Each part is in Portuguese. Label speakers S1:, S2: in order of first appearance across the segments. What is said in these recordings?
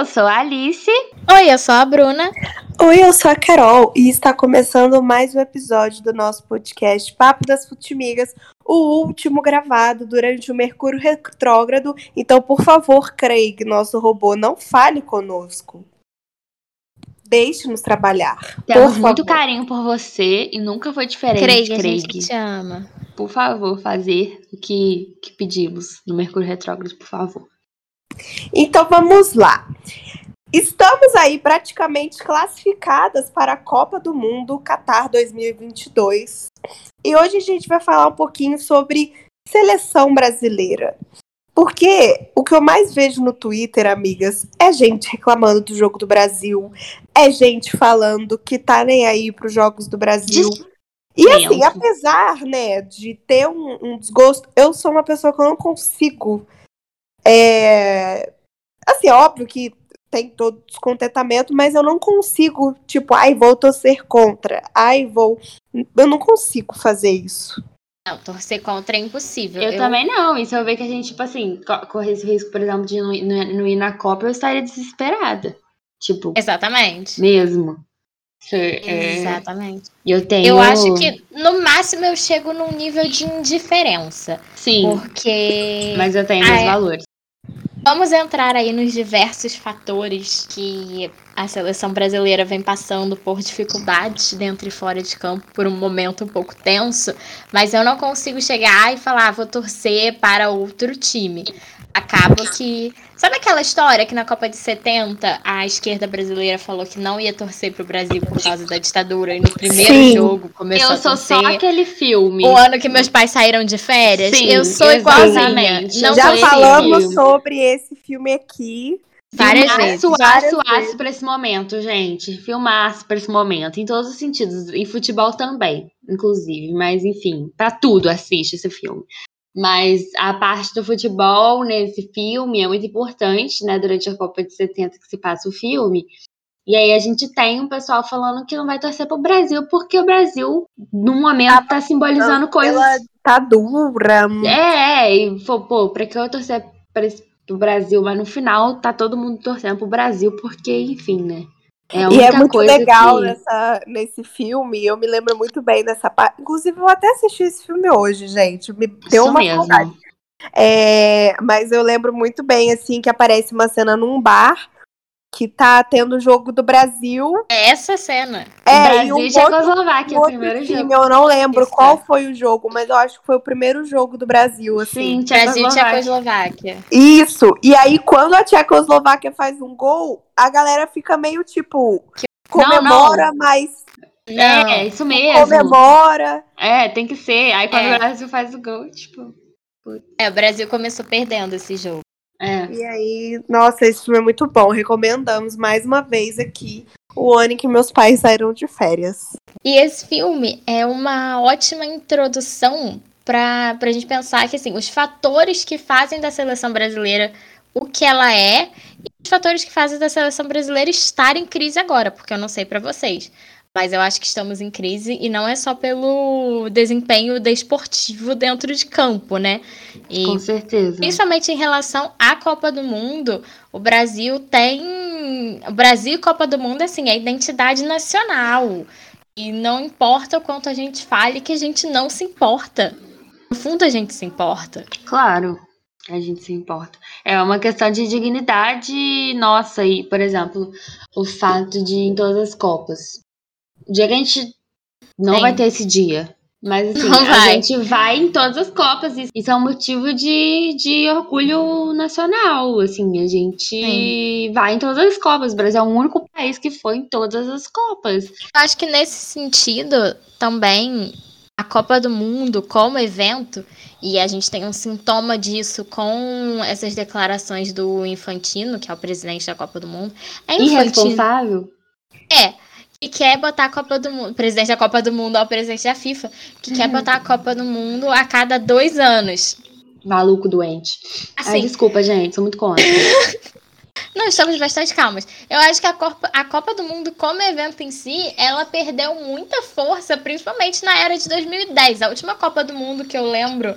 S1: eu sou a Alice.
S2: Oi, eu sou a Bruna.
S3: Oi, eu sou a Carol e está começando mais um episódio do nosso podcast Papo das Futimigas, o último gravado durante o Mercúrio Retrógrado. Então, por favor, Craig, nosso robô, não fale conosco. Deixe-nos trabalhar.
S1: Temos muito carinho por você e nunca foi diferente,
S2: Craig,
S1: Craig.
S2: a gente te ama.
S1: Por favor, fazer o que, que pedimos no Mercúrio Retrógrado, por favor.
S3: Então vamos lá. Estamos aí praticamente classificadas para a Copa do Mundo Qatar 2022. E hoje a gente vai falar um pouquinho sobre seleção brasileira. Porque o que eu mais vejo no Twitter, amigas, é gente reclamando do jogo do Brasil, é gente falando que tá nem aí para os jogos do Brasil. E assim, apesar, né, de ter um, um, desgosto, eu sou uma pessoa que eu não consigo. É... Assim, é óbvio que tem todo descontentamento, mas eu não consigo, tipo, ai, vou torcer contra, ai, vou. Eu não consigo fazer isso.
S2: Não, torcer contra é impossível.
S1: Eu, eu, também não. E se eu ver que a gente, tipo assim, corre esse risco, por exemplo, de não, não, não ir na Copa, eu estaria desesperada. Tipo.
S2: Exatamente.
S1: Mesmo.
S2: É... Exatamente.
S1: Eu tenho.
S2: Eu acho que no máximo eu chego num nível de indiferença.
S1: Sim.
S2: Porque.
S1: Mas eu tenho meus valores.
S2: Vamos entrar aí nos diversos fatores que a seleção brasileira vem passando por dificuldades dentro e fora de campo por um momento um pouco tenso, mas eu não consigo chegar e falar, ah, vou torcer para outro time. Acaba que. Sabe aquela história que na Copa de 70 a esquerda brasileira falou que não ia torcer pro Brasil por causa da ditadura e no primeiro
S3: Sim.
S2: jogo começou
S1: eu
S2: a torcer?
S1: sou só aquele filme.
S2: O ano que meus pais saíram de férias?
S1: Sim,
S2: eu sou igualzinha. Não
S3: Já falamos sobre esse filme aqui.
S2: Várias
S1: Filmaço,
S2: vezes.
S1: aço,
S3: Várias
S1: aço pra esse momento, gente. Filmaço pra esse momento, em todos os sentidos. Em futebol também, inclusive. Mas, enfim, pra tudo assiste esse filme. Mas a parte do futebol nesse filme é muito importante, né? Durante a Copa de 70 que se passa o filme. E aí a gente tem um pessoal falando que não vai torcer pro Brasil, porque o Brasil, no momento, tá simbolizando coisas.
S3: Ela tá dura.
S1: É, é, e pô, pra que eu torcer pra esse, pro Brasil? Mas no final tá todo mundo torcendo pro Brasil, porque, enfim, né? É
S3: E é muito legal
S1: que...
S3: nessa, nesse filme. Eu me lembro muito bem dessa parte. Inclusive, eu até assisti esse filme hoje, gente. Me deu
S1: Isso
S3: uma
S1: mesmo.
S3: saudade. É, mas eu lembro muito bem, assim, que aparece uma cena num bar que tá tendo o jogo do Brasil.
S2: É essa cena.
S3: É,
S1: Brasil
S3: e
S1: e
S3: um outro,
S1: Tchecoslováquia, o primeiro
S3: time,
S1: jogo.
S3: eu não lembro
S1: Isso,
S3: qual
S1: é.
S3: foi o jogo, mas eu acho que foi o primeiro jogo do Brasil, assim.
S1: Sim,
S2: Brasil e
S1: Tchecoslováquia.
S3: Isso. E aí, quando a Tchecoslováquia faz um gol, a galera fica meio tipo. Comemora, mas
S1: É, isso mesmo.
S3: comemora.
S1: É, tem que ser. Aí quando
S2: É.
S1: o Brasil faz o gol, tipo.
S2: É, o Brasil começou perdendo esse jogo.
S1: É.
S3: E aí, nossa, esse filme é muito bom. Recomendamos mais uma vez aqui o ano em que meus pais saíram de férias.
S2: E esse filme é uma ótima introdução para a gente pensar que assim, os fatores que fazem da seleção brasileira o que ela é e os fatores que fazem da seleção brasileira estar em crise agora, porque eu não sei para vocês. Mas eu acho que estamos em crise e não é só pelo desempenho desportivo dentro de campo, né? E
S1: Com certeza.
S2: Principalmente em relação à Copa do Mundo, o Brasil tem. O Brasil e Copa do Mundo, assim, é identidade nacional. E não importa o quanto a gente fale, que a gente não se importa. No fundo, a gente se importa.
S1: Claro, a gente se importa. É uma questão de dignidade nossa. E, por exemplo, o fato de em todas as Copas. O dia que a gente não
S2: Sim.
S1: vai ter esse dia. Mas assim,
S2: Não
S1: a
S2: vai.
S1: gente vai em todas as Copas. e Isso é um motivo de, de orgulho nacional. Assim, a gente vai em todas as Copas. O Brasil é o único país que foi em todas as Copas.
S2: Eu acho que nesse sentido, também, a Copa do Mundo, como evento, e a gente tem um sintoma disso com essas declarações do Infantino, que é o presidente da Copa do Mundo. É Infantino.
S1: Irresponsável?
S2: É, que quer botar a Copa do Mundo, presidente da Copa do Mundo ao presidente da FIFA, que quer botar a Copa do Mundo a cada dois anos.
S1: Maluco doente. Ai,
S2: Assim,
S1: desculpa, gente, sou muito contra.
S2: não estamos bastante calmas. Eu acho que a Copa, a Copa do Mundo, como evento em si, ela perdeu muita força, principalmente na era de 2010. A última Copa do Mundo que eu lembro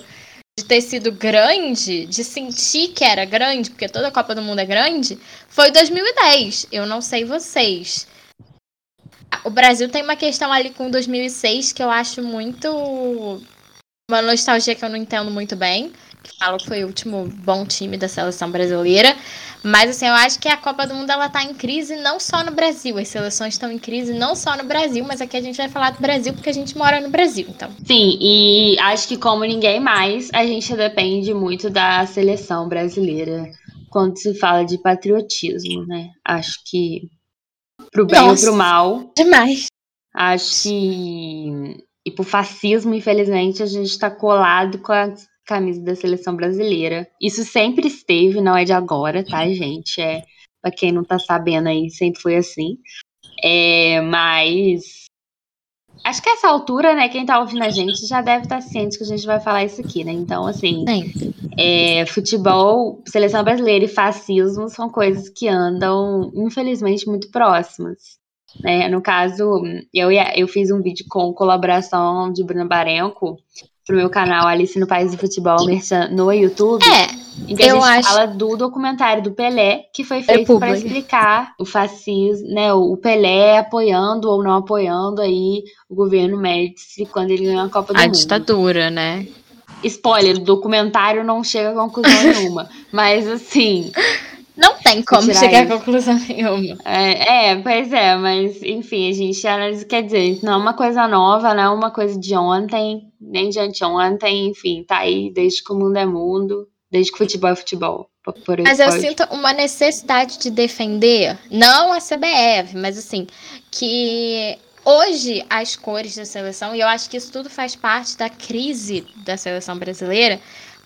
S2: de ter sido grande, de sentir que era grande, porque toda a Copa do Mundo é grande, foi 2010. Eu não sei vocês. O Brasil tem uma questão ali com 2006 que eu acho muito. Uma nostalgia que eu não entendo muito bem. Falo que foi o último bom time da seleção brasileira. Mas assim, eu acho que a Copa do Mundo ela tá em crise não só no Brasil. As seleções estão em crise não só no Brasil, mas aqui a gente vai falar do Brasil porque a gente mora no Brasil, então.
S1: Sim, e acho que como ninguém mais, a gente depende muito da seleção brasileira quando se fala de patriotismo, né? Acho que pro bem Nossa, ou pro mal.
S2: Demais.
S1: Acho que e pro fascismo, infelizmente, a gente tá colado com a camisa da seleção brasileira. Isso sempre esteve, não é de agora, tá, gente? É, pra quem não tá sabendo aí, sempre foi assim. É, mas acho que essa altura, né, quem tá ouvindo a gente já deve estar tá ciente que a gente vai falar isso aqui, né? Então, assim, é, futebol, seleção brasileira e fascismo são coisas que andam, infelizmente, muito próximas. Né? No caso, eu, eu fiz um vídeo com colaboração de Bruna Barenco pro meu canal Alice no País do Futebol no YouTube.
S2: É.
S1: Em que a gente acho... fala do documentário do Pelé, que foi feito para explicar o fascismo, né? O Pelé apoiando ou não apoiando aí o governo Médici quando ele ganhou a Copa do
S2: a
S1: Mundo.
S2: A ditadura, né?
S1: Spoiler, o documentário não chega a conclusão nenhuma. Mas assim.
S2: Não tem como chegar isso. a conclusão nenhuma.
S1: É, é, pois é, mas enfim, a gente analisa, quer dizer, não é uma coisa nova, não é uma coisa de ontem, nem de anteontem, enfim, tá aí desde que o mundo é mundo, desde que futebol é futebol.
S2: mas eu sinto uma necessidade de defender, não a CBF, mas assim, que hoje as cores da seleção, e eu acho que isso tudo faz parte da crise da seleção brasileira,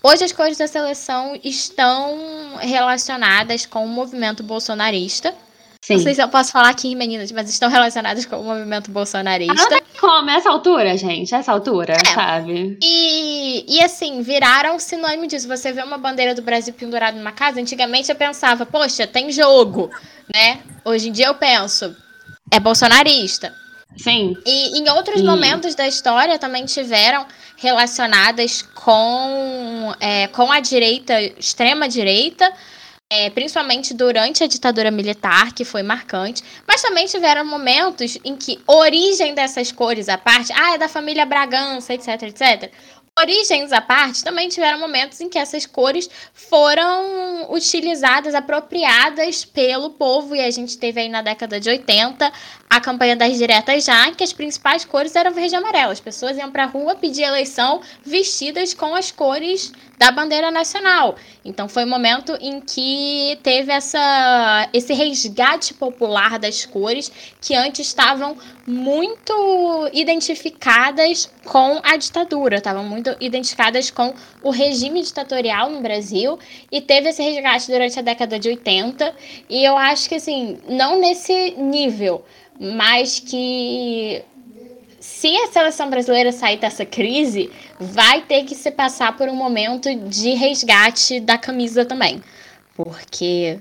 S2: Hoje as cores da seleção estão relacionadas com o movimento bolsonarista. Sim. Não sei se eu posso falar aqui, meninas, mas estão relacionadas com o movimento bolsonarista. Ah,
S1: como? Essa altura, gente? Essa altura, é. sabe?
S2: E, e assim, viraram sinônimo disso. Você vê uma bandeira do Brasil pendurada numa casa, antigamente eu pensava, poxa, tem jogo, né? Hoje em dia eu penso, é bolsonarista.
S1: Sim.
S2: E em outros momentos da história também tiveram relacionadas com, é, com a direita, extrema direita, é, principalmente durante a ditadura militar, que foi marcante, mas também tiveram momentos em que origem dessas cores à parte, ah, é da família Bragança, etc, etc. Origens à parte, também tiveram momentos em que essas cores foram utilizadas, apropriadas pelo povo, e a gente teve aí na década de 80 a campanha das diretas já, que as principais cores eram verde e amarelo. As pessoas iam para a rua pedir eleição vestidas com as cores da bandeira nacional. Então foi um momento em que teve essa, esse resgate popular das cores que antes estavam muito identificadas com a ditadura, estavam muito identificadas com o regime ditatorial no Brasil e teve esse resgate durante a década de 80 e eu acho que assim, não nesse nível, mas que se a seleção brasileira sair dessa crise, vai ter que se passar por um momento de resgate da camisa também. Porque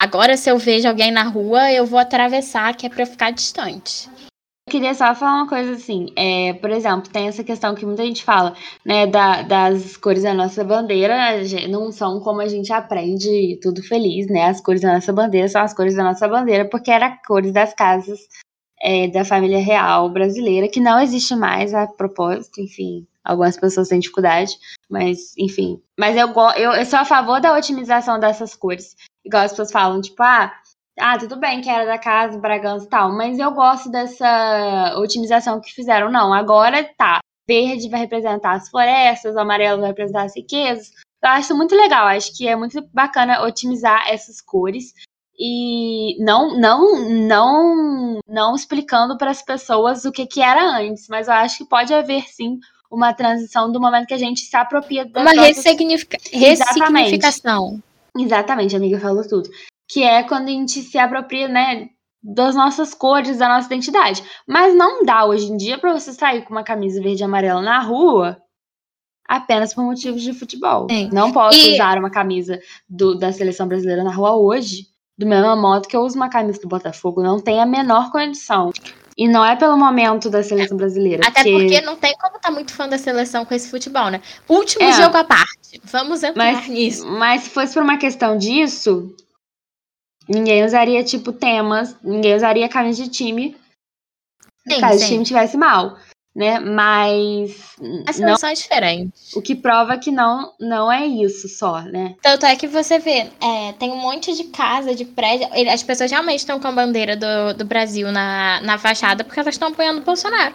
S2: agora, se eu vejo alguém na rua, eu vou atravessar, que é pra ficar distante.
S1: Eu queria só falar uma coisa assim, é, por exemplo, tem essa questão que muita gente fala, né, da, das cores da nossa bandeira, não são como a gente aprende tudo feliz, né, as cores da nossa bandeira são as cores da nossa bandeira, porque eram cores das casas é, da família real brasileira, que não existe mais a propósito, enfim. Algumas pessoas têm dificuldade, mas enfim. Mas eu, eu, eu sou a favor da otimização dessas cores. Igual as pessoas falam, tipo, ah, ah, tudo bem que era da casa, Bragança e tal, mas eu gosto dessa otimização que fizeram. Não, agora tá. Verde vai representar as florestas, amarelo vai representar as riquezas. Eu acho muito legal, acho que é muito bacana otimizar essas cores e não não não não explicando para as pessoas o que, que era antes, mas eu acho que pode haver sim uma transição do momento que a gente se apropria
S2: das uma nossas... ressignifica... ressignificação.
S1: Exatamente, a amiga falou tudo. Que é quando a gente se apropria, né, das nossas cores, da nossa identidade. Mas não dá hoje em dia para você sair com uma camisa verde e amarela na rua apenas por motivos de futebol. Sim. Não posso e... usar uma camisa do, da seleção brasileira na rua hoje do mesmo modo que eu uso uma camisa do Botafogo, não tem a menor condição. E não é pelo momento da seleção brasileira.
S2: Até
S1: porque,
S2: porque não tem como estar tá muito fã da seleção com esse futebol, né? Último é, jogo à parte. Vamos entrar
S1: mas,
S2: nisso.
S1: Mas se fosse por uma questão disso, ninguém usaria, tipo, temas, ninguém usaria camisa de time sim, caso sim. o time tivesse mal né? Mas.
S2: A seleção não, é diferente.
S1: O que prova que não, não é isso só, né?
S2: Tanto é que você vê, é, tem um monte de casa, de prédio. As pessoas realmente estão com a bandeira do, do Brasil na, na fachada porque elas estão apoiando o Bolsonaro.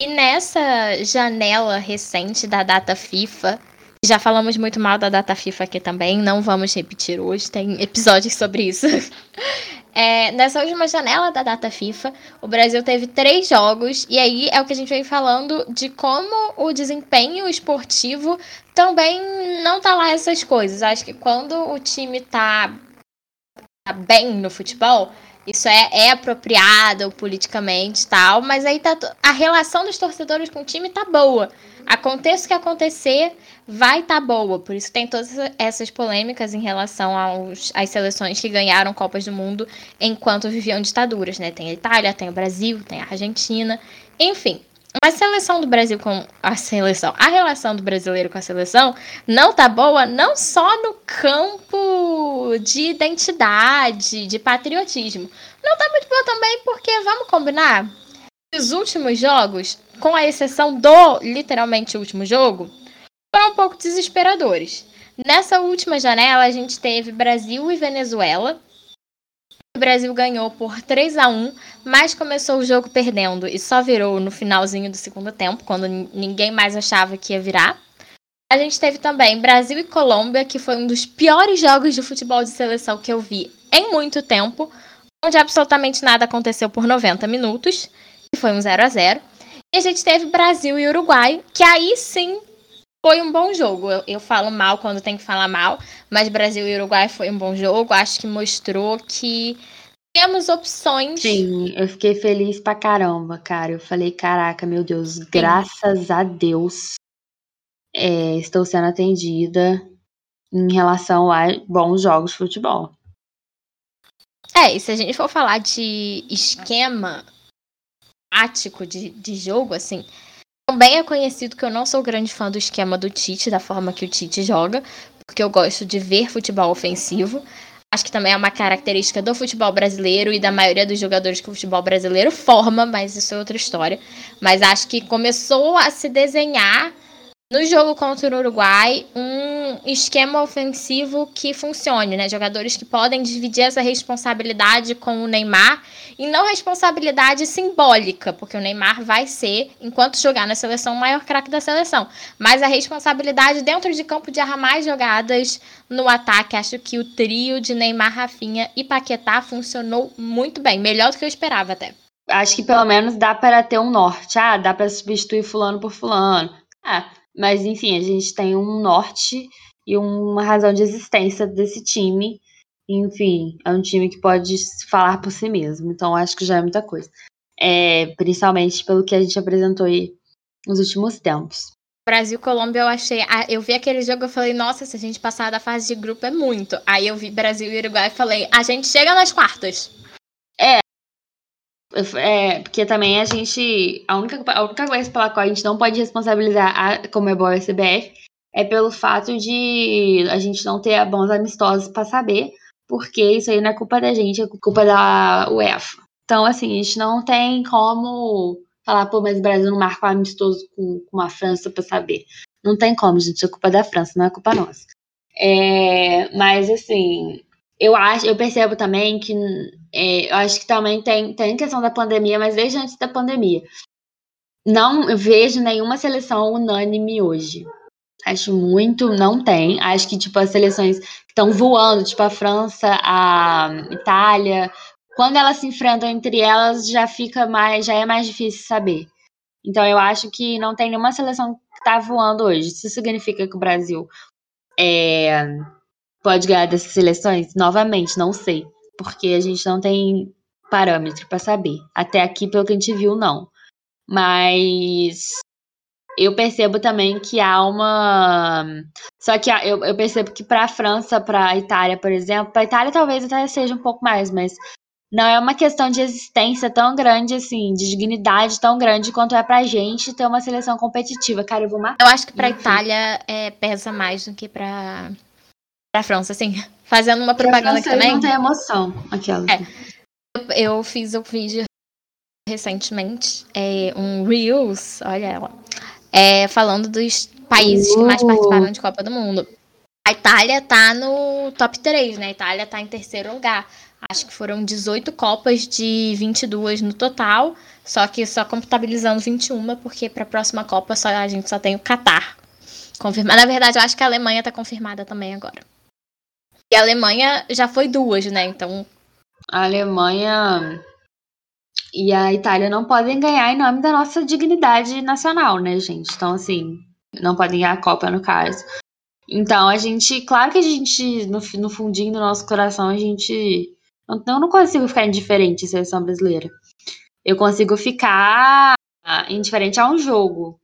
S2: E nessa janela recente da data FIFA, já falamos muito mal da data FIFA aqui também, não vamos repetir hoje, tem episódios sobre isso. É, nessa última janela da data FIFA, o Brasil teve três jogos, e aí é o que a gente vem falando de como o desempenho esportivo também não tá lá essas coisas. Acho que quando o time tá, tá bem no futebol, isso é, é apropriado politicamente tal, mas aí tá, a relação dos torcedores com o time tá boa. Aconteça o que acontecer, vai estar tá boa. Por isso tem todas essas polêmicas em relação aos, às seleções que ganharam Copas do Mundo enquanto viviam ditaduras, né? Tem a Itália, tem o Brasil, tem a Argentina, enfim. Mas a seleção do Brasil com a seleção, a relação do brasileiro com a seleção não tá boa, não só no campo de identidade, de patriotismo. Não tá muito boa também porque, vamos combinar, os últimos jogos, com a exceção do literalmente último jogo, um pouco desesperadores. Nessa última janela, a gente teve Brasil e Venezuela. O Brasil ganhou por 3 a 1 mas começou o jogo perdendo e só virou no finalzinho do segundo tempo, quando ninguém mais achava que ia virar. A gente teve também Brasil e Colômbia, que foi um dos piores jogos de futebol de seleção que eu vi em muito tempo, onde absolutamente nada aconteceu por 90 minutos, e foi um 0 a 0 E a gente teve Brasil e Uruguai, que aí sim foi um bom jogo. Eu, eu, falo mal quando tem que falar mal, mas Brasil e Uruguai foi um bom jogo. Acho que mostrou que temos opções.
S1: Sim, eu fiquei feliz pra caramba, cara. Eu falei, caraca, meu Deus, Sim. graças a Deus é, estou sendo atendida em relação a bons jogos de futebol.
S2: É, e se a gente for falar de esquema tático de, de jogo, assim, também é conhecido que eu não sou grande fã do esquema do Tite, da forma que o Tite joga, porque eu gosto de ver futebol ofensivo. Acho que também é uma característica do futebol brasileiro e da maioria dos jogadores que o futebol brasileiro forma, mas isso é outra história. Mas acho que começou a se desenhar no jogo contra o Uruguai, um esquema ofensivo que funcione, né? Jogadores que podem dividir essa responsabilidade com o Neymar e não responsabilidade simbólica, porque o Neymar vai ser, enquanto jogar na seleção, o maior craque da seleção. Mas a responsabilidade dentro de campo de armar jogadas no ataque. Acho que o trio de Neymar, Rafinha e Paquetá funcionou muito bem, melhor do que eu esperava até.
S1: Acho que pelo menos dá para ter um norte. Ah, dá para substituir fulano por fulano. Ah, mas, enfim, a gente tem um norte e uma razão de existência desse time. Enfim, é um time que pode falar por si mesmo. Então, acho que já é muita coisa. É, principalmente pelo que a gente apresentou aí nos últimos tempos.
S2: Brasil Colômbia eu achei, eu vi aquele jogo eu falei, nossa, se a gente passar da fase de grupo é muito. Aí eu vi Brasil e Uruguai e falei, a gente chega nas quartas.
S1: É, é, porque também a gente. A única, a única coisa pela qual a gente não pode responsabilizar a Comebol e a CBF é pelo fato de a gente não ter bons amistosos para saber, porque isso aí não é culpa da gente, é culpa da UEFA. Então, assim, a gente não tem como falar, pô, mas o Brasil não marca um amistoso com, com a França para saber. Não tem como, gente, é culpa da França, não é culpa nossa. É, mas, assim, eu acho, eu percebo também que é, eu acho que também tem, tem questão da pandemia, mas desde antes da pandemia. Não vejo nenhuma seleção unânime hoje. Acho muito, não tem. Acho que, tipo, as seleções estão voando, tipo a França, a Itália, quando elas se enfrentam entre elas, já fica mais, já é mais difícil saber. Então eu acho que não tem nenhuma seleção que está voando hoje. Isso significa que o Brasil é, pode ganhar dessas seleções? Novamente, não sei. Porque a gente não tem parâmetro para saber. Até aqui, pelo que a gente viu, não. Mas eu percebo também que há uma. Só que eu, eu percebo que para a França, para a Itália, por exemplo, para a Itália talvez até seja um pouco mais, mas não é uma questão de existência tão grande, assim, de dignidade tão grande quanto é pra gente ter uma seleção competitiva. Cara, eu vou matar.
S2: Eu acho que pra Itália é, pesa mais do que pra, pra França, assim. Fazendo uma propaganda aqui também.
S1: Não tem emoção, aquela.
S2: É. Eu, eu fiz um vídeo recentemente, é, um Reels, olha ela, é, falando dos países uh. que mais participaram de Copa do Mundo. A Itália tá no top 3, né? A Itália tá em terceiro lugar. Acho que foram 18 Copas de 22 no total, só que só contabilizando 21, porque para a próxima Copa só, a gente só tem o Catar confirmado. Na verdade, eu acho que a Alemanha tá confirmada também agora. E a Alemanha já foi duas, né? Então.
S1: A Alemanha e a Itália não podem ganhar em nome da nossa dignidade nacional, né, gente? Então, assim, não podem ganhar a Copa, no caso. Então, a gente, claro que a gente, no, no fundinho do nosso coração, a gente então, eu não consigo ficar indiferente à seleção brasileira. Eu consigo ficar indiferente a um jogo.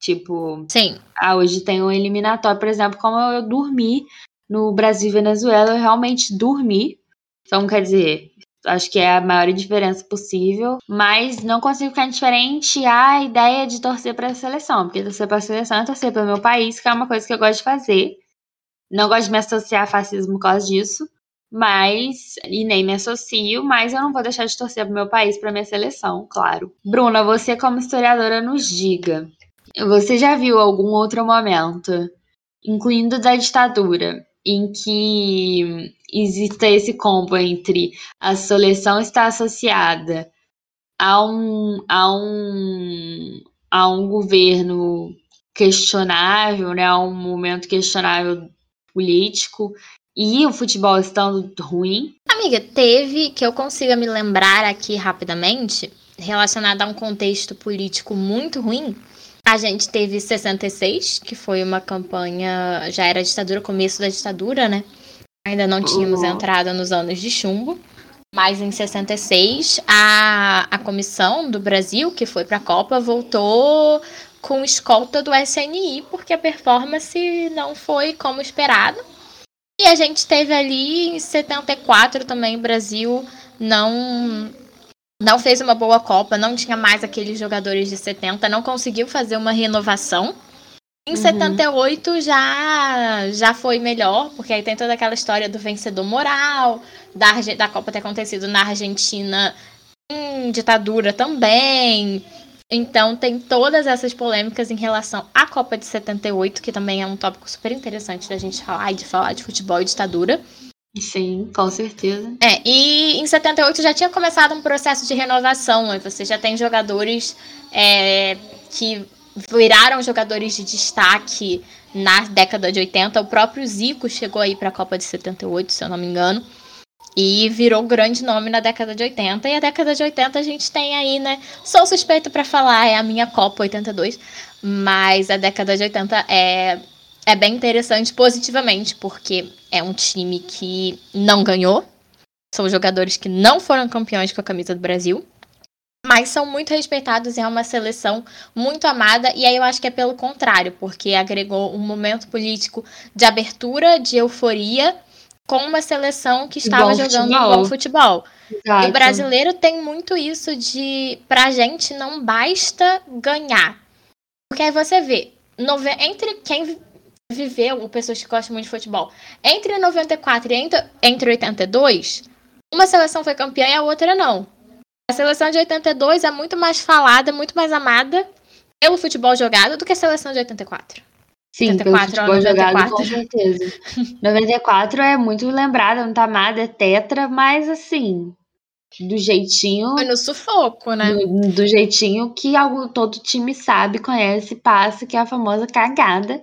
S1: Tipo,
S2: Sim.
S1: Ah, hoje tem um eliminatório, por exemplo, como eu dormi no Brasil e Venezuela, eu realmente dormi. Então, quer dizer, acho que é a maior diferença possível, mas não consigo ficar indiferente à ideia de torcer para a seleção, porque torcer para a seleção é torcer para o meu país, que é uma coisa que eu gosto de fazer. Não gosto de me associar a fascismo por causa disso, mas e nem me associo, mas eu não vou deixar de torcer pro meu país, pra minha seleção, claro. Bruna, você como historiadora nos diga, você já viu algum outro momento, incluindo da ditadura, em que exista esse combo entre a seleção estar associada a um a um a um governo questionável, né, a um momento questionável político e o futebol estando ruim?
S2: Amiga, teve que eu consiga me lembrar aqui rapidamente, relacionado a um contexto político muito ruim. A gente teve 66, que foi uma campanha, já era ditadura, começo da ditadura, né? Ainda não tínhamos uhum. entrado nos anos de chumbo. Mas em 66, a, a comissão do Brasil, que foi para a Copa, voltou com escolta do SNI, porque a performance não foi como esperado. E a gente teve ali em 74 também, o Brasil não não fez uma boa Copa, não tinha mais aqueles jogadores de 70, não conseguiu fazer uma renovação. Em uhum. 78 já já foi melhor, porque aí tem toda aquela história do vencedor moral, da, da Copa ter acontecido na Argentina em ditadura também. Então tem todas essas polêmicas em relação à Copa de 78, que também é um tópico super interessante da gente falar e de falar de futebol e ditadura.
S1: Sim, com certeza.
S2: É, e em 78 já tinha começado um processo de renovação. Você já tem jogadores é, que viraram jogadores de destaque na década de 80. O próprio Zico chegou aí para a Copa de 78, se eu não me engano. E virou grande nome na década de 80. E a década de 80 a gente tem aí, né? Sou suspeito para falar, é a minha Copa 82. Mas a década de 80 é, é bem interessante positivamente, porque é um time que não ganhou. São jogadores que não foram campeões com a camisa do Brasil. Mas são muito respeitados e é uma seleção muito amada. E aí eu acho que é pelo contrário, porque agregou um momento político de abertura, de euforia com uma seleção que estava jogando futebol. bom futebol. Exato. E o brasileiro tem muito isso de pra gente não basta ganhar. Porque aí você vê, entre quem viveu, pessoas que gostam muito de futebol, entre 94 e entre, entre 82, uma seleção foi campeã e a outra não. A seleção de 82 é muito mais falada, muito mais amada pelo futebol jogado do que a seleção de 84.
S1: Sim, 74 pelo futebol jogado, com certeza. 94 é muito lembrada, muito amada, é tetra, mas assim, do jeitinho.
S2: Foi no sufoco, né?
S1: Do, do jeitinho que algo, todo time sabe, conhece, passa, que é a famosa cagada,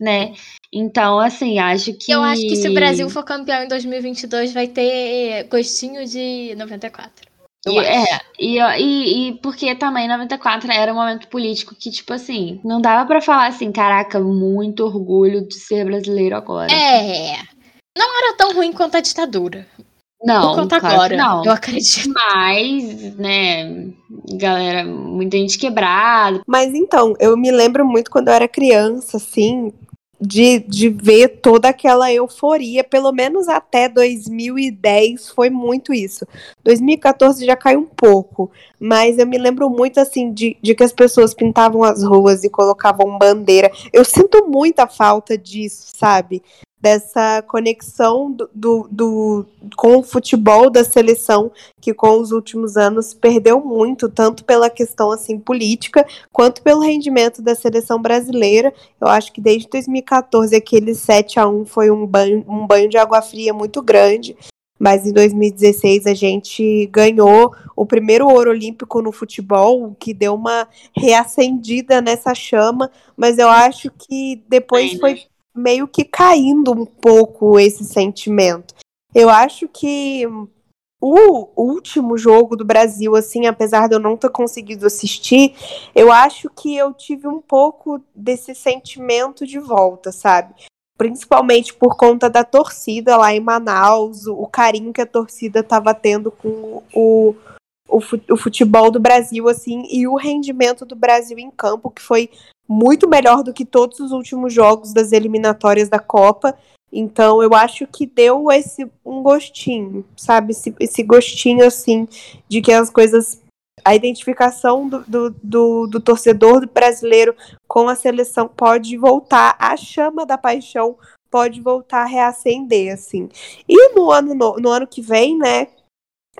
S1: né? Então, assim, acho que.
S2: Eu acho que se o Brasil for campeão em 2022, vai ter gostinho de 94.
S1: E, é, e, e, e, porque também 94 era um momento político que, tipo assim, não dava para falar assim, caraca, muito orgulho de ser brasileiro agora.
S2: É. Não era tão ruim quanto a ditadura.
S1: Não, quanto claro agora,
S2: não. eu acredito.
S1: Mas, né, galera, muita gente quebrada.
S3: Mas então, eu me lembro muito quando eu era criança, assim, de, de ver toda aquela euforia, pelo menos até 2010 foi muito isso. 2014 já caiu um pouco, mas eu me lembro muito assim de, de que as pessoas pintavam as ruas e colocavam bandeira. Eu sinto muita falta disso, sabe? Dessa conexão do, do, do, com o futebol da seleção que com os últimos anos perdeu muito tanto pela questão assim política quanto pelo rendimento da seleção brasileira. Eu acho que desde 2014 aquele 7 a 1 foi um banho, um banho de água fria muito grande mas em 2016 a gente ganhou o primeiro ouro olímpico no futebol, que deu uma reacendida nessa chama, mas eu acho que depois foi meio que caindo um pouco esse sentimento. Eu acho que o último jogo do Brasil, assim, apesar de eu não ter conseguido assistir, eu acho que eu tive um pouco desse sentimento de volta, sabe? Principalmente por conta da torcida lá em Manaus, o carinho que a torcida estava tendo com o, o futebol do Brasil, assim, e o rendimento do Brasil em campo, que foi muito melhor do que todos os últimos jogos das eliminatórias da Copa. Então eu acho que deu esse um gostinho, sabe? Esse, esse gostinho assim de que as coisas. A identificação do, do, do, do torcedor brasileiro com a seleção pode voltar, a chama da paixão pode voltar a reacender, assim. E no ano, no, no ano que vem, né,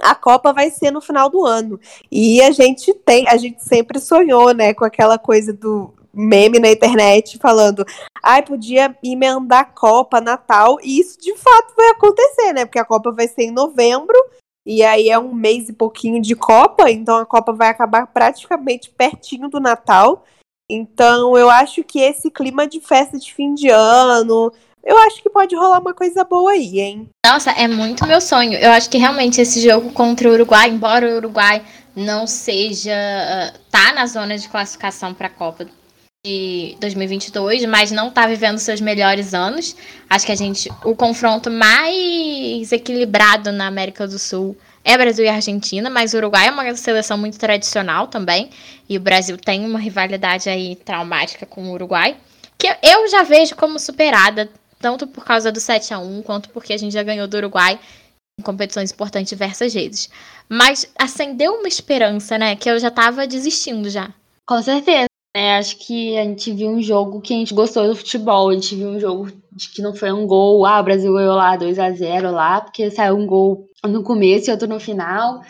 S3: a Copa vai ser no final do ano. E a gente tem, a gente sempre sonhou, né, com aquela coisa do meme na internet falando, ai, podia emendar Copa, Natal, e isso de fato vai acontecer, né? Porque a Copa vai ser em novembro, e aí é um mês e pouquinho de Copa, então a Copa vai acabar praticamente pertinho do Natal. Então eu acho que esse clima de festa de fim de ano, eu acho que pode rolar uma coisa boa aí, hein?
S2: Nossa, é muito meu sonho. Eu acho que realmente esse jogo contra o Uruguai, embora o Uruguai não seja. tá na zona de classificação para a Copa de 2022, mas não está vivendo seus melhores anos. Acho que a gente o confronto mais equilibrado na América do Sul é Brasil e Argentina, mas o Uruguai é uma seleção muito tradicional também, e o Brasil tem uma rivalidade aí traumática com o Uruguai, que eu já vejo como superada, tanto por causa do 7 a 1 quanto porque a gente já ganhou do Uruguai em competições importantes diversas vezes. Mas acendeu uma esperança, né, que eu já tava desistindo já.
S1: Com certeza. É, acho que a gente viu um jogo que a gente gostou do futebol. A gente viu um jogo de que não foi um gol. Ah, o Brasil ganhou lá 2 a 0 lá, porque saiu um gol no começo e outro no final.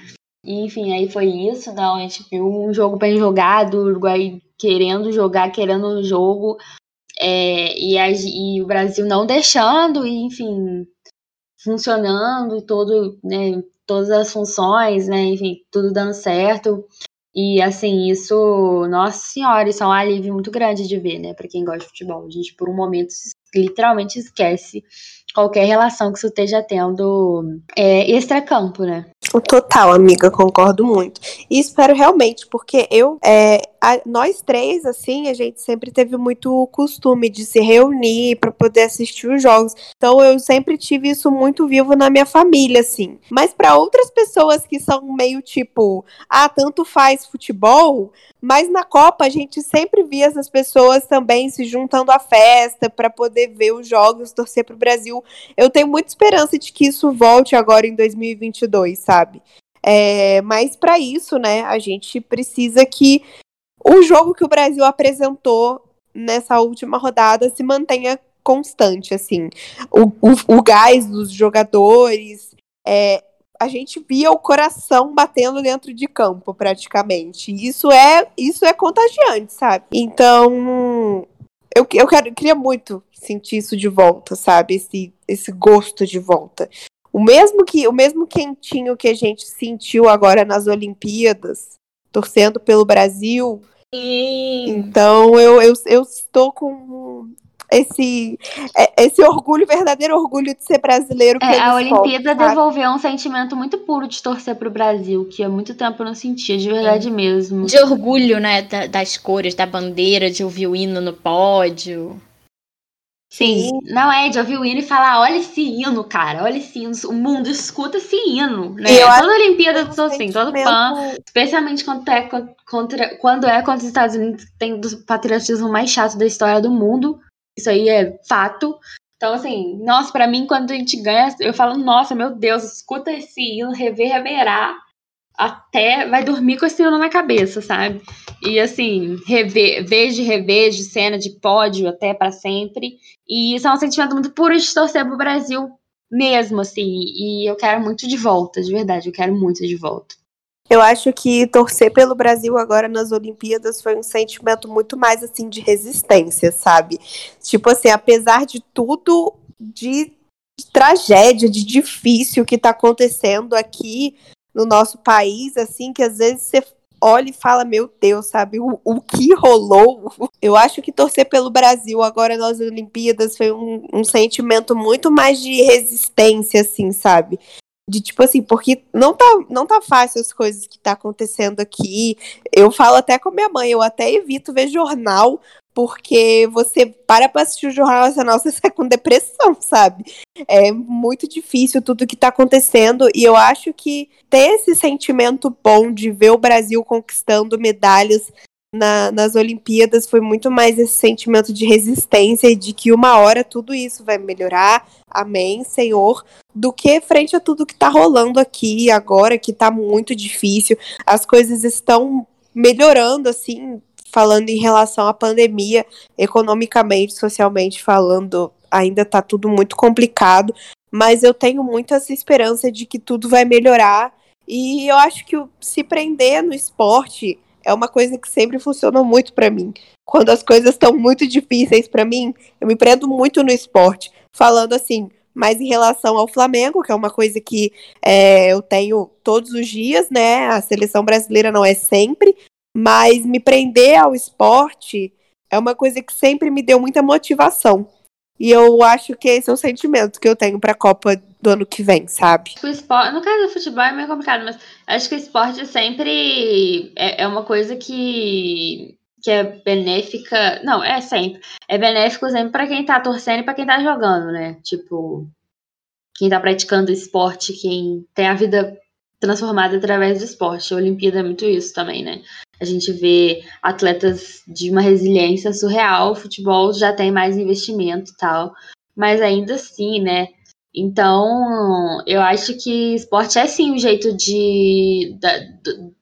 S1: E, enfim, aí foi isso. Não, a gente viu um jogo bem jogado, o Uruguai querendo jogar, querendo o jogo. É, e, a, e, o Brasil não deixando, e, enfim, funcionando, todo, né, todas as funções, né, enfim, tudo dando certo. E assim, isso, nossa senhora, isso é um alívio muito grande de ver, né, para quem gosta de futebol. A gente, por um momento, literalmente esquece qualquer relação que isso esteja tendo é, extra-campo, né?
S3: Total, amiga, concordo muito. E espero realmente, porque eu, é, a, nós três, assim, a gente sempre teve muito costume de se reunir para poder assistir os jogos. Então eu sempre tive isso muito vivo na minha família, assim. Mas para outras pessoas que são meio tipo, ah, tanto faz futebol, mas na Copa a gente sempre via essas pessoas também se juntando à festa para poder ver os jogos, torcer para o Brasil. Eu tenho muita esperança de que isso volte agora em 2022, sabe? É, mas para isso, né, a gente precisa que o jogo que o Brasil apresentou nessa última rodada se mantenha constante, assim. O, o, o gás dos jogadores, é, a gente via o coração batendo dentro de campo, praticamente. Isso é, isso é contagiante, sabe? Então, eu, eu, quero, eu queria muito sentir isso de volta, sabe? Esse, esse gosto de volta. O mesmo que o mesmo quentinho que a gente sentiu agora nas Olimpíadas, torcendo pelo Brasil.
S2: Sim.
S3: Então eu, eu, eu estou com esse, é, esse orgulho, verdadeiro orgulho de ser brasileiro.
S1: É, a Olimpíada devolveu um sentimento muito puro de torcer para o Brasil, que há muito tempo eu não sentia, de verdade Sim. mesmo.
S2: De orgulho, né, da, das cores, da bandeira, de ouvir o hino no pódio.
S1: Sim. Sim. Não é de ouvir o hino e falar, olha esse hino, cara, olha esse hino. O mundo escuta esse hino, né? Toda Olimpíada do assim, todo fã, especialmente quando é contra, quando é contra os Estados Unidos, tem o patriotismo mais chato da história do mundo. Isso aí é fato. Então, assim, nossa, para mim, quando a gente ganha, eu falo, nossa, meu Deus, escuta esse hino, reverberar até vai dormir com esse hino na cabeça, sabe? E assim, vejo, revejo cena de pódio até para sempre. E isso é um sentimento muito puro de torcer pro Brasil mesmo, assim. E eu quero muito de volta, de verdade, eu quero muito de volta.
S3: Eu acho que torcer pelo Brasil agora nas Olimpíadas foi um sentimento muito mais assim de resistência, sabe? Tipo assim, apesar de tudo de, de tragédia, de difícil que tá acontecendo aqui no nosso país, assim, que às vezes você olha e fala, meu Deus, sabe, o, o que rolou? Eu acho que torcer pelo Brasil agora nas Olimpíadas foi um, um sentimento muito mais de resistência, assim, sabe? de tipo assim, porque não tá, não tá fácil as coisas que tá acontecendo aqui. Eu falo até com minha mãe, eu até evito ver jornal, porque você para pra assistir o Jornal Nacional, você sai com depressão, sabe? É muito difícil tudo que tá acontecendo, e eu acho que ter esse sentimento bom de ver o Brasil conquistando medalhas na, nas Olimpíadas foi muito mais esse sentimento de resistência e de que uma hora tudo isso vai melhorar, amém, Senhor, do que frente a tudo que tá rolando aqui agora, que tá muito difícil, as coisas estão melhorando, assim, falando em relação à pandemia, economicamente, socialmente falando, ainda tá tudo muito complicado, mas eu tenho muita esperança de que tudo vai melhorar e eu acho que se prender no esporte é uma coisa que sempre funcionou muito para mim. Quando as coisas estão muito difíceis para mim, eu me prendo muito no esporte, falando assim, mas em relação ao Flamengo, que é uma coisa que é, eu tenho todos os dias, né? A seleção brasileira não é sempre, mas me prender ao esporte é uma coisa que sempre me deu muita motivação. E eu acho que esse é o sentimento que eu tenho para a Copa do ano que vem, sabe?
S1: O esporte, no caso do futebol é meio complicado, mas acho que o esporte sempre é, é uma coisa que, que é benéfica. Não, é sempre. É benéfico sempre para quem tá torcendo e para quem tá jogando, né? Tipo, quem tá praticando esporte, quem tem a vida transformada através do esporte. A Olimpíada é muito isso também, né? A gente vê atletas de uma resiliência surreal, o futebol já tem mais investimento tal, mas ainda assim, né? Então, eu acho que esporte é sim um jeito de,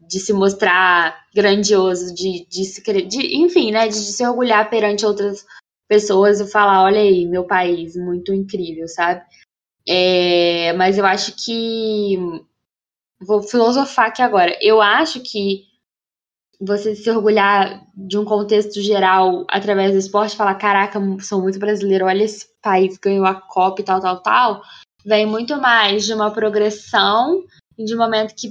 S1: de, se mostrar grandioso, de, de se de, enfim, né? De, de se orgulhar perante outras pessoas e falar, olha aí, meu país, muito incrível, sabe? É, mas eu acho que. Vou filosofar aqui agora. Eu acho que você se orgulhar de um contexto geral através do esporte, falar, caraca, sou muito brasileiro, olha esse país ganhou a Copa e tal, tal, tal, vem muito mais de uma progressão e de um momento que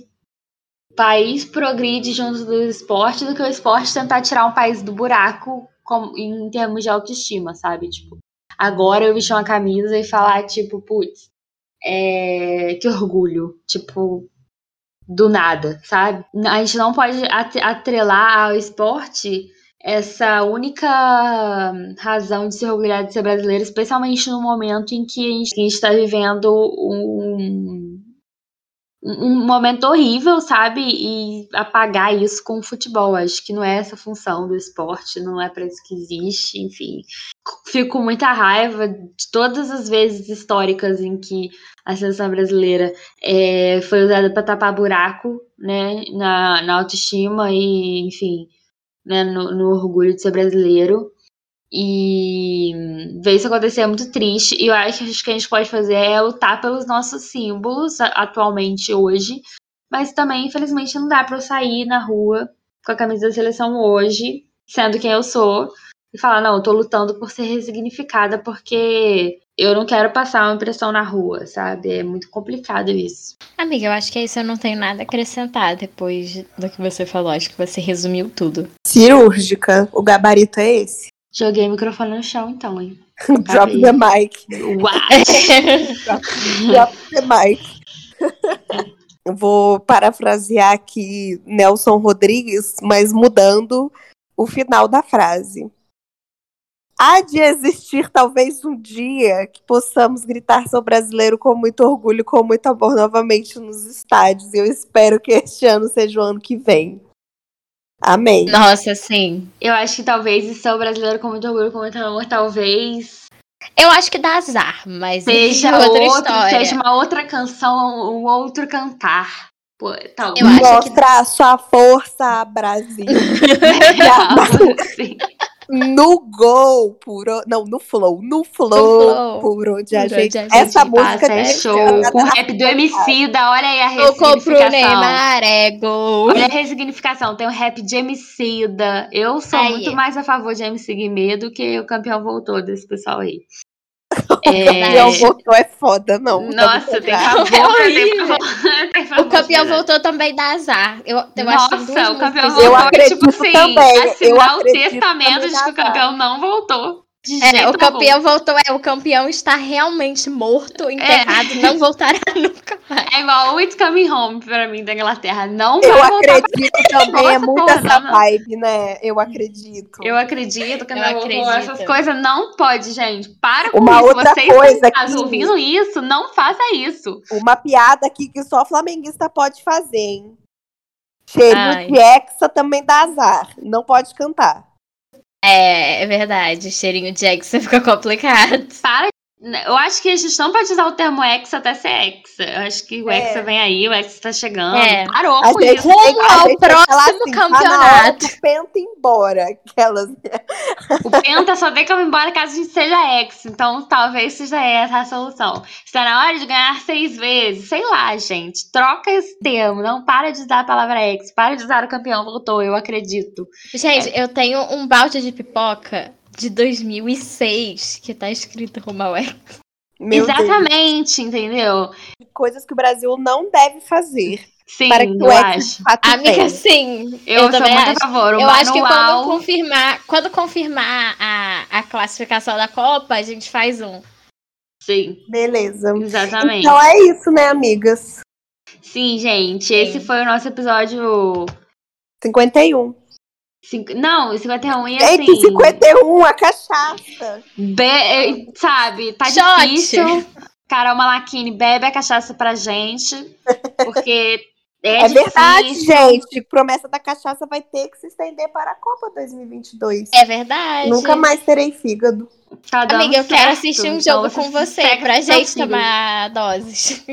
S1: o país progride junto do esporte do que o esporte tentar tirar um país do buraco como, em termos de autoestima, sabe? Tipo, agora eu vestir uma camisa e falar, tipo, putz, é, que orgulho. Tipo, do nada, sabe? A gente não pode atrelar ao esporte essa única razão de se orgulhar de ser brasileiro, especialmente no momento em que a gente está vivendo um, um momento horrível, sabe? E apagar isso com o futebol. Acho que não é essa a função do esporte, não é para isso que existe, enfim. Fico com muita raiva de todas as vezes históricas em que a seleção brasileira é, foi usada para tapar buraco, né, na, na autoestima e, enfim, né, no, no orgulho de ser brasileiro. E ver isso acontecer é muito triste. E eu acho que o que a gente pode fazer é lutar pelos nossos símbolos atualmente hoje. Mas também, infelizmente, não dá para eu sair na rua com a camisa da seleção hoje, sendo quem eu sou, e falar, não, eu tô lutando por ser resignificada porque eu não quero passar uma impressão na rua, sabe? É muito complicado isso.
S2: Amiga, eu acho que é isso eu não tenho nada a acrescentar depois do que você falou. Acho que você resumiu tudo.
S3: Cirúrgica. O gabarito é esse.
S1: Joguei o microfone no chão, então, hein?
S3: Drop the mic.
S1: What?
S3: Drop the mic. Vou parafrasear aqui Nelson Rodrigues, mas mudando o final da frase. Há de existir talvez um dia que possamos gritar sou brasileiro com muito orgulho, com muito amor novamente nos estádios. E eu espero que este ano seja o ano que vem. Amém.
S2: Nossa, sim.
S1: Eu acho que talvez isso é o brasileiro com muito orgulho, com muito amor, talvez
S2: Eu acho que dá azar, mas
S1: seja
S2: é outra
S1: outro,
S2: história.
S1: seja uma outra canção, um outro cantar. Pô, talvez.
S2: Eu acho que-
S3: Mostra a sua força, Brasil.
S1: Sim.
S3: No gol, por o- não, no flow, no flow,
S2: flow.
S3: por onde a
S2: Por
S3: gente.
S2: onde a gente
S3: Essa música
S1: é show. Com o rap do MC, da olha aí a
S2: Tocou pro
S1: ressignificação.
S2: Neymar, é gol.
S1: Olha a ressignificação, tem o rap de Emicida. Eu sou
S2: Aí.
S1: muito mais a favor de MC Guimê do que o campeão voltou desse pessoal aí.
S3: Campeão
S1: É...
S3: voltou é foda, não.
S1: Nossa, tem
S3: favor.
S2: É
S1: tem
S2: horrível.
S1: favor, tem favor
S2: O campeão voltou também dá azar. Eu, eu acho que
S1: Nossa, o campeão
S3: Eu
S1: voltou, é tipo
S3: acredito
S1: assim,
S3: também, eu
S1: assinar o
S3: acredito
S1: testamento de que o campeão não voltou. De
S2: É, o campeão voltou, é, o campeão está realmente morto, enterrado, não voltará nunca mais.
S1: É igual o It's Coming Home pra mim da Inglaterra. Não
S3: Eu
S1: vai voltar
S3: acredito também, é
S1: Nossa,
S3: muito
S1: porra,
S3: essa
S1: não.
S3: vibe, né? Eu acredito.
S1: Eu acredito que
S2: Eu
S1: não
S2: acredito.
S1: Essas coisas não pode, gente. Para com
S3: Uma
S1: isso.
S3: outra
S1: Vocês
S3: coisa
S1: que
S3: que-
S1: ouvindo isso, não faça isso.
S3: Uma piada aqui que só flamenguista pode fazer, hein? Cheirinho
S2: Ai.
S3: de Hexa também dá azar. Não pode cantar.
S2: É, é verdade, cheirinho de Jackson fica complicado.
S1: Para. Eu acho que a gente não pode usar o termo hexa até ser hexa. Eu acho que o
S3: É.
S1: hexa vem aí, o hexa tá chegando.
S2: É.
S1: Parou
S3: A
S1: com
S3: gente
S1: isso.
S2: Rumo ao próximo
S3: assim, Tá na hora
S2: campeonato.
S3: do Penta embora. Aquelas.
S1: O Penta só tem que ir embora caso a gente seja ex. Então talvez seja essa a solução. Está na hora de ganhar seis vezes. Sei lá, gente. Troca esse termo. Não para de usar a palavra ex. Para de usar o campeão voltou. Eu acredito.
S2: Gente, eu tenho um balde de pipoca de 2006 que tá escrito rumo ao ex.
S3: Meu Deus.
S1: Exatamente, entendeu?
S3: Coisas que o Brasil não deve fazer
S1: Sim,
S3: para que
S1: eu
S3: o fato
S2: Amiga, sim.
S1: Eu, sou
S2: também
S1: muito
S2: acho.
S1: a favor. O
S2: Eu acho que
S1: manual-
S2: quando confirmar, quando confirmar a, a classificação da Copa, a gente faz um.
S1: Sim,
S3: Beleza.
S1: exatamente.
S3: Então é isso, né, amigas?
S1: Sim, gente. Esse foi o nosso episódio.
S3: 51.
S1: cinco- Não, 51 e
S3: Gente,
S1: assim.
S3: 51, a cachaça.
S1: Be- sabe, tá
S2: Shot.
S1: difícil. Carol Malachini, bebe a cachaça pra gente. Porque é,
S3: É, verdade, gente. Promessa da cachaça vai ter que se estender para a Copa 2022.
S2: É verdade.
S3: Nunca mais terei fígado.
S1: Tá
S2: Amiga, eu quero
S1: certo.
S2: assistir um
S1: Então
S2: jogo com você pra gente tomar doses.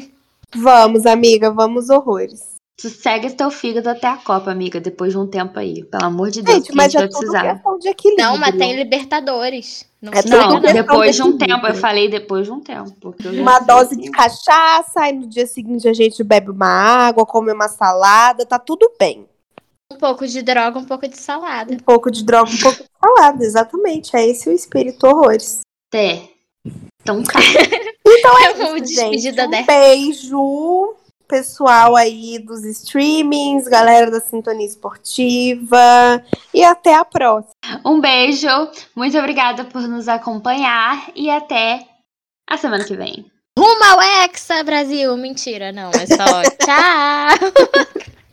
S3: Vamos, amiga, vamos horrores.
S1: Sossega teu fígado até a Copa, amiga, depois de um tempo aí. Pelo amor de Deus,
S3: Gente,
S1: que a
S3: mas
S1: gente
S3: é
S1: vai precisar.
S3: de.
S2: Não, mas tem Libertadores. Não,
S3: É
S1: Não, depois de um tempo. Eu falei depois de um tempo. eu
S3: Uma dose de cachaça, aí no dia seguinte a gente bebe uma água, come uma salada, tá tudo bem.
S2: Um pouco de droga, um pouco de salada.
S3: Um pouco de droga, um pouco de salada, exatamente. É esse o espírito horrores.
S1: É. Então tá.
S3: Então é
S2: Vamos
S3: isso,
S2: despedir
S3: gente.
S2: da
S3: Um beijo, pessoal aí dos streamings, galera da Sintonia Esportiva. E até a próxima.
S1: Um beijo. Muito obrigada por nos acompanhar. E até a semana que vem.
S2: Rumo ao Hexa, Brasil! Mentira, não, é só tchau!